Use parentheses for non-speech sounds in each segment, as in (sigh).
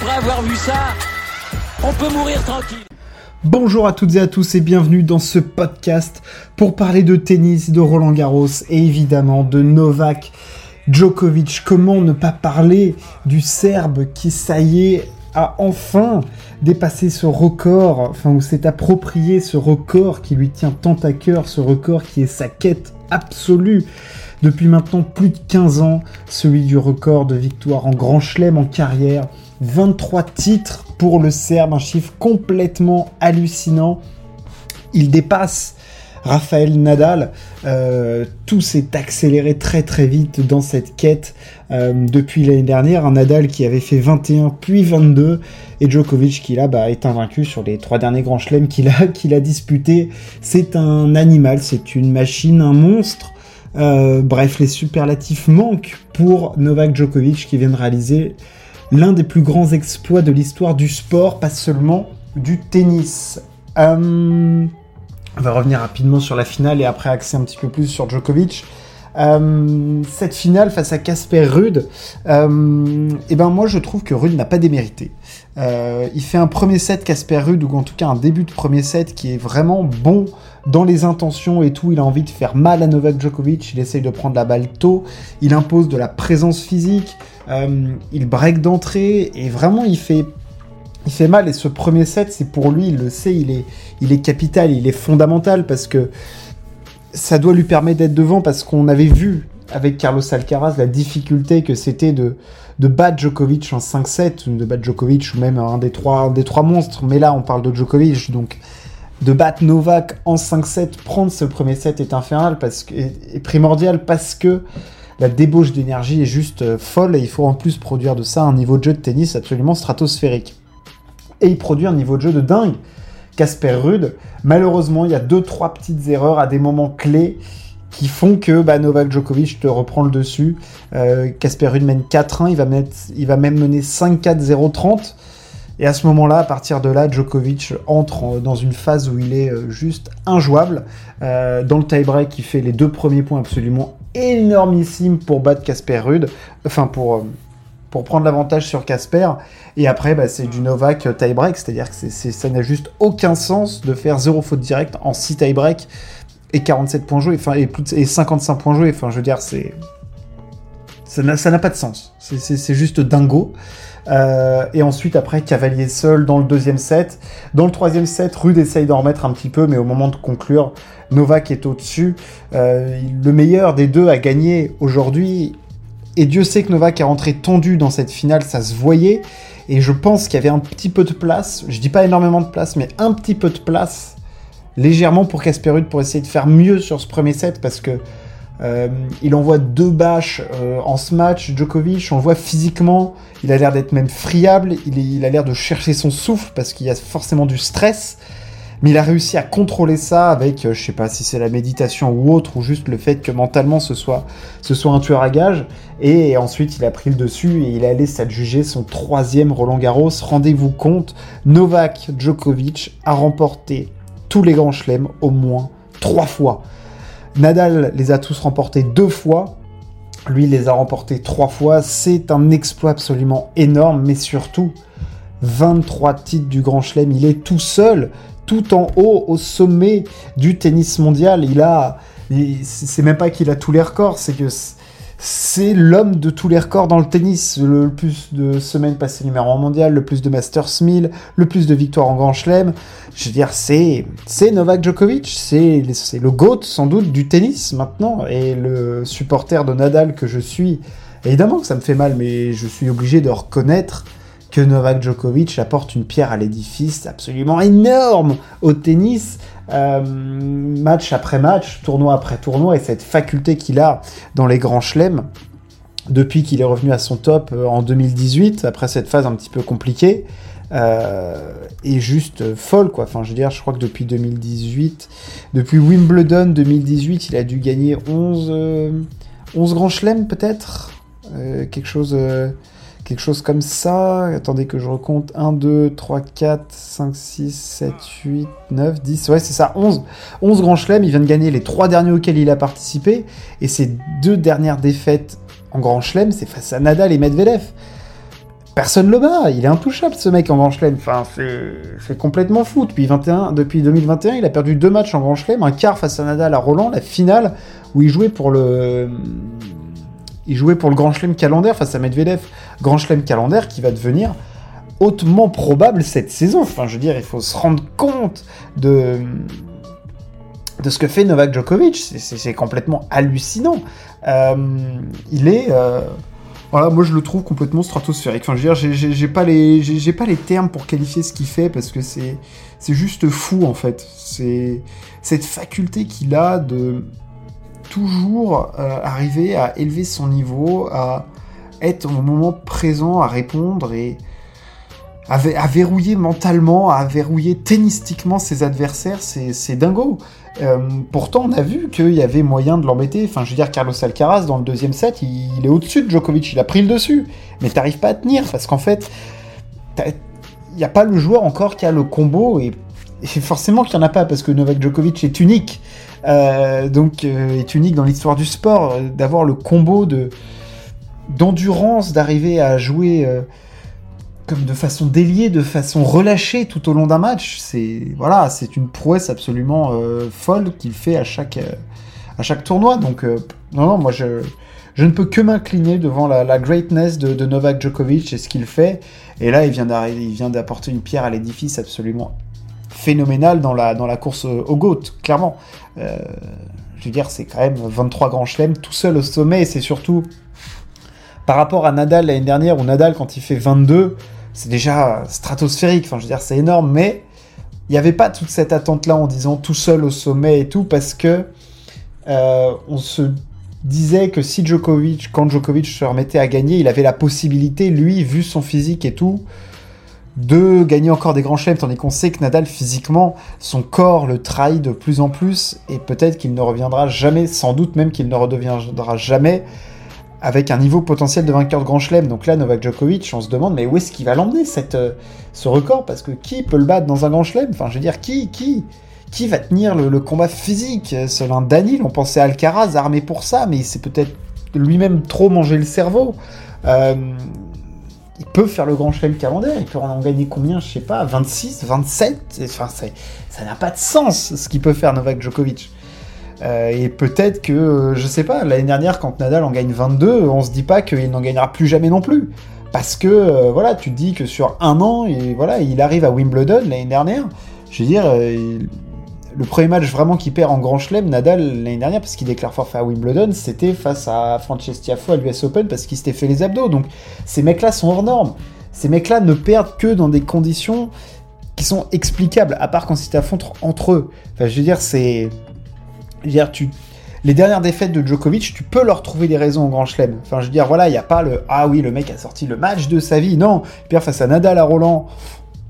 après avoir vu ça, on peut mourir tranquille. Bonjour à toutes et à tous et bienvenue dans ce podcast pour parler de tennis, de Roland Garros et évidemment de Novak Djokovic. Comment ne pas parler du Serbe qui, ça y est, a enfin dépassé ce record, enfin, ou s'est approprié ce record qui lui tient tant à cœur, ce record qui est sa quête absolue depuis maintenant plus de 15 ans, celui du record de victoire en Grand Chelem en carrière. 23 titres pour le Serbe, un chiffre complètement hallucinant. Il dépasse Raphaël Nadal. Euh, tout s'est accéléré très très vite dans cette quête euh, depuis l'année dernière. Un Nadal qui avait fait 21 puis 22 et Djokovic qui là bah, est invaincu sur les trois derniers grands chelems qu'il a, (laughs) qu'il a disputés. C'est un animal, c'est une machine, un monstre. Euh, bref, les superlatifs manquent pour Novak Djokovic qui vient de réaliser l'un des plus grands exploits de l'histoire du sport, pas seulement du tennis. Euh, on va revenir rapidement sur la finale et après axer un petit peu plus sur Djokovic. Euh, cette finale face à Casper Rude, euh, et ben moi je trouve que Rude n'a pas démérité. il fait un premier set Casper Rude ou en tout cas un début de premier set qui est vraiment bon dans les intentions et tout. Il a envie de faire mal à Novak Djokovic. Il essaye de prendre la balle tôt. Il impose de la présence physique. Euh, il break d'entrée et vraiment il fait il fait mal et ce premier set c'est pour lui il le sait il est il est capital il est fondamental parce que ça doit lui permettre d'être devant parce qu'on avait vu avec Carlos Alcaraz la difficulté que c'était de de battre Djokovic en 5-7 de battre Djokovic ou même un des trois monstres mais là on parle de Djokovic donc de battre Novak en 5-7 prendre ce premier set est infernal est primordial parce que la débauche d'énergie est juste euh, folle et il faut en plus produire de ça un niveau de jeu de tennis absolument stratosphérique. Et il produit un niveau de jeu de dingue. Casper Rude, malheureusement, il y a deux trois petites erreurs à des moments clés qui font que bah, Novak Djokovic te reprend le dessus. Euh, Casper Rude mène 4-1, il, va il va même mener 5-4-0-30. Et à ce moment-là, à partir de là, Djokovic entre dans une phase où il est euh, juste injouable. dans le tie-break, il fait les deux premiers points absolument énormissime pour battre Casper Rude, enfin pour, euh, pour prendre l'avantage sur Casper. Et après, bah, c'est du Novak tie-break, c'est-à-dire que ça n'a juste aucun sens de faire 0 faute directe en 6 tie-break et 47 points joués, enfin, et, plus et 55 points joués. Enfin, je veux dire. Ça n'a pas de sens. C'est juste dingo. Euh, et ensuite, après, Cavalier seul dans le deuxième set. Dans le troisième set, Rude essaye d'en remettre un petit peu, mais au moment de conclure, Novak est au-dessus. Euh, le meilleur des deux a gagné aujourd'hui. Et Dieu sait que Novak est rentré tendu dans cette finale, ça se voyait. Et je pense qu'il y avait un petit peu de place, je dis pas énormément de place, mais un petit peu de place, légèrement pour Casper Ruud pour essayer de faire mieux sur ce premier set, parce que euh, il envoie deux bâches euh, en ce match. Djokovic, on le voit physiquement, il a l'air d'être même friable, il, il a l'air de chercher son souffle parce qu'il y a forcément du stress. Mais il a réussi à contrôler ça avec, euh, je sais pas si c'est la méditation ou autre, ou juste le fait que mentalement ce soit, ce soit un tueur à gage. Et ensuite, il a pris le dessus et il a laissé adjuger son troisième Roland Garros. Rendez-vous compte, Novak Djokovic a remporté tous les grands chelems au moins trois fois. Nadal les a tous remportés deux fois. Lui les a remportés trois fois. C'est un exploit absolument énorme, mais surtout 23 titres du Grand Chelem. Il est tout seul, tout en haut, au sommet du tennis mondial. Il a, c'est même pas qu'il a tous les records, c'est que c'est l'homme de tous les records dans le tennis. Le plus de semaines passées numéro 1 mondial, le plus de Masters 1000, le plus de victoires en Grand Chelem. Je veux dire, c'est, c'est Novak Djokovic, c'est, c'est le GOAT sans doute du tennis maintenant. Et le supporter de Nadal que je suis, évidemment que ça me fait mal, mais je suis obligé de reconnaître Novak Djokovic apporte une pierre à l'édifice absolument énorme au tennis, euh, match après match, tournoi après tournoi, et cette faculté qu'il a dans les grands chelems depuis qu'il est revenu à son top euh, en 2018, après cette phase un petit peu compliquée, euh, est juste folle, quoi. Enfin, je veux dire, je crois que depuis 2018, depuis Wimbledon 2018, il a dû gagner 11, 11 grands chelems, peut-être Quelque chose quelque chose comme ça. Attendez que je recompte. 1, 2, 3, 4, 5, 6, 7, 8, 9, 10. Ouais, c'est ça, 11. 11 grands chelems. Il vient de gagner les trois derniers auxquels il a participé. Et ses deux dernières défaites en grand chelem, c'est face à Nadal et Medvedev. personne le bat. Il est intouchable, ce mec en Grand Chelem. Enfin, c'est complètement fou. Depuis, 21, depuis 2021, il a perdu deux matchs en Grand Chelem, un quart face à Nadal à Roland, la finale où il jouait pour le. Il jouait pour le Grand Chelem calendaire face à Medvedev. Grand Chelem calendaire qui va devenir hautement probable cette saison. Enfin, je veux dire, il faut se rendre compte de, de ce que fait Novak Djokovic. C'est complètement hallucinant. Euh, il est. Euh, voilà, moi je le trouve complètement stratosphérique. Enfin, je veux dire, j'ai pas les, pas les termes pour qualifier ce qu'il fait parce que c'est, c'est juste fou en fait. C'est cette faculté qu'il a de toujours euh, arriver à élever son niveau, à être au moment présent, à répondre et à, verrouiller mentalement, à verrouiller tennistiquement ses adversaires, c'est dingo. Euh, pourtant, on a vu qu'il y avait moyen de l'embêter. Enfin, je veux dire, Carlos Alcaraz, dans le deuxième set, il, est au-dessus de Djokovic, il a pris le dessus. Mais t'arrives pas à tenir, parce qu'en fait, il n'y a pas le joueur encore qui a le combo, et, forcément qu'il n'y en a pas, parce que Novak Djokovic est unique. Euh, donc, euh, est unique dans l'histoire du sport, d'avoir le combo de d'endurance, d'arriver à jouer comme de façon déliée, de façon relâchée tout au long d'un match. C'est voilà, c'est une prouesse absolument euh, folle qu'il fait à chaque euh, à chaque tournoi. Donc euh, non non, moi je je ne peux que m'incliner devant la, greatness de, Novak Djokovic et ce qu'il fait. Et là, il vient il vient d'apporter une pierre à l'édifice absolument phénoménal dans la dans la course au GOAT, clairement. je veux dire, c'est quand même 23 grands chelems tout seul au sommet. Et c'est surtout par rapport à Nadal l'année dernière, où Nadal, quand il fait 22, c'est déjà stratosphérique, enfin je veux dire c'est énorme, mais il n'y avait pas toute cette attente-là en disant tout seul au sommet et tout, parce que euh, on se disait que si Djokovic, quand Djokovic se remettait à gagner, il avait la possibilité, lui, vu son physique et tout, de gagner encore des grands chelems, tandis qu'on sait que Nadal, physiquement, son corps le trahit de plus en plus, et peut-être qu'il ne reviendra jamais, sans doute même qu'il ne redeviendra jamais avec un niveau potentiel de vainqueur de Grand Chelem. Donc là, Novak Djokovic, on se demande, mais où est-ce qu'il va l'emmener euh, ce record? Parce que qui peut le battre dans un Grand Chelem? Enfin, je veux dire, qui, qui, qui va tenir le, combat physique? Selon Danil, on pensait à Alcaraz armé pour ça, mais il s'est peut-être lui-même trop mangé le cerveau. Euh, il peut faire le Grand Chelem calendaire, il peut en gagner combien, je sais pas, 26, 27 Enfin, ça n'a pas de sens ce qu'il peut faire Novak Djokovic. Euh, et peut-être que, euh, je sais pas, l'année dernière, quand Nadal en gagne 22, on se dit pas qu'il n'en gagnera plus jamais non plus. Parce que, euh, voilà, tu te dis que sur un an, voilà, il arrive à Wimbledon l'année dernière. Je veux dire, le premier match vraiment qu'il perd en Grand Chelem, Nadal, l'année dernière, parce qu'il déclare forfait à Wimbledon, c'était face à Francesco Tiafoe à l'US Open parce qu'il s'était fait les abdos. Donc, ces mecs-là sont hors normes. Ces mecs-là ne perdent que dans des conditions qui sont explicables, à part quand ils s'affrontent entre eux. Enfin, je veux dire, c'est les dernières défaites de Djokovic, tu peux leur trouver des raisons au Grand Chelem. Enfin, je veux dire, voilà, il n'y a pas le ah oui, le mec a sorti le match de sa vie. Non, il face à Nadal à Roland.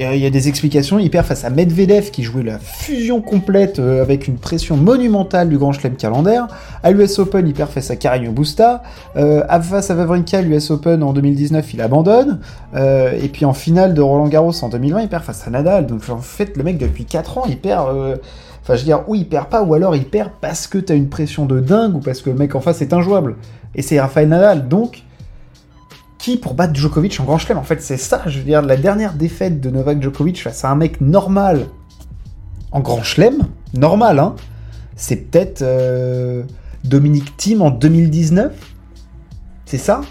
Il y a des explications. Il perd face à Medvedev qui jouait la fusion complète euh, avec une pression monumentale du Grand Chelem calendaire. À l'US Open, il perd face à Carreño Busta. Euh, face à Wawrinka, l'US Open en 2019, il abandonne. Euh, et puis en finale de Roland Garros en 2020, il perd face à Nadal. Donc en fait, le mec depuis 4 ans, il perd. Euh, Enfin, je veux dire, ou il perd pas, ou alors il perd parce que t'as une pression de dingue, ou parce que le mec en face est injouable. Et c'est Rafael Nadal. Donc, qui pour battre Djokovic en grand chelem En fait, c'est ça. Je veux dire, la dernière défaite de Novak Djokovic face à un mec normal en grand chelem, normal, hein, c'est peut-être euh, Dominique Thiem en 2019. C'est ça?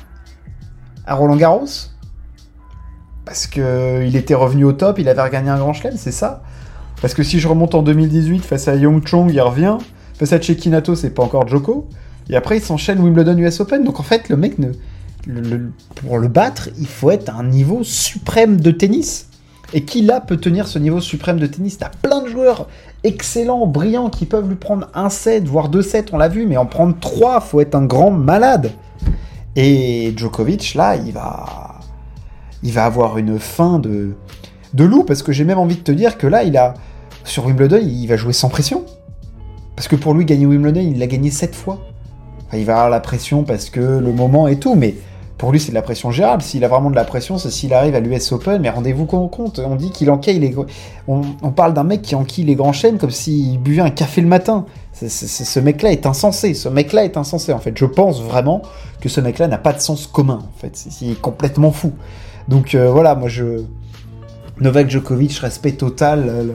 À Roland Garros? Parce qu'il était revenu au top, il avait regagné un grand chelem, c'est ça? Parce que si je remonte en 2018 face à Young Chong, il revient. Face à Chekinato, c'est pas encore Joko. Et après, il s'enchaîne Wimbledon US Open. Donc en fait, le mec, ne, pour le battre, il faut être à un niveau suprême de tennis. Et qui là peut tenir ce niveau suprême de tennis? T'as plein de joueurs excellents, brillants, qui peuvent lui prendre un set, voire deux sets, on l'a vu, mais en prendre trois, faut être un grand malade. Et Djokovic, là, il va, il va avoir une fin de, de loup, parce que j'ai même envie de te dire que là, il a, sur Wimbledon, il va jouer sans pression. Parce que pour lui, gagner Wimbledon, il l'a gagné 7 fois. il va avoir la pression parce que le moment et tout, mais pour lui, c'est de la pression gérable. S'il a vraiment de la pression, c'est s'il arrive à l'US Open, mais rendez-vous compte, on dit qu'il enquille les... On, on parle d'un mec qui enquille les grands chaînes comme s'il buvait un café le matin. ce mec-là est insensé. Ce mec-là est insensé, en fait. Je pense vraiment que ce mec-là n'a pas de sens commun, en fait. Il est complètement fou. Donc voilà, moi je Novak Djokovic, respect total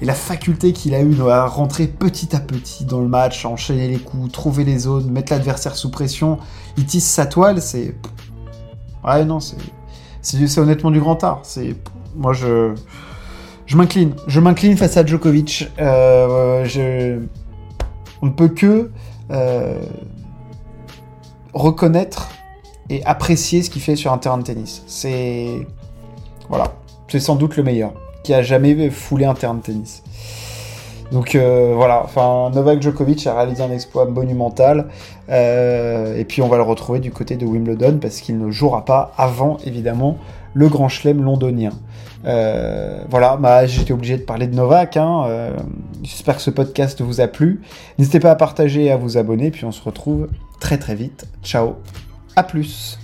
et la faculté qu'il a eu à rentrer petit à petit dans le match, enchaîner les coups, trouver les zones, mettre l'adversaire sous pression, il tisse sa toile, c'est ouais non c'est c'est honnêtement du grand art. C'est moi je je m'incline, je m'incline face à Djokovic. Euh. On ne peut que euh, reconnaître et apprécier ce qu'il fait sur un terrain de tennis. C'est voilà, c'est sans doute le meilleur qui a jamais foulé un terrain de tennis. Donc euh, voilà, enfin Novak Djokovic a réalisé un exploit monumental euh, et puis on va le retrouver du côté de Wimbledon parce qu'il ne jouera pas avant évidemment le Grand Chelem londonien. Euh, voilà, bah, j'étais obligé de parler de Novak. Hein, J'espère que ce podcast vous a plu. N'hésitez pas à partager et à vous abonner puis on se retrouve très très vite. Ciao, à plus.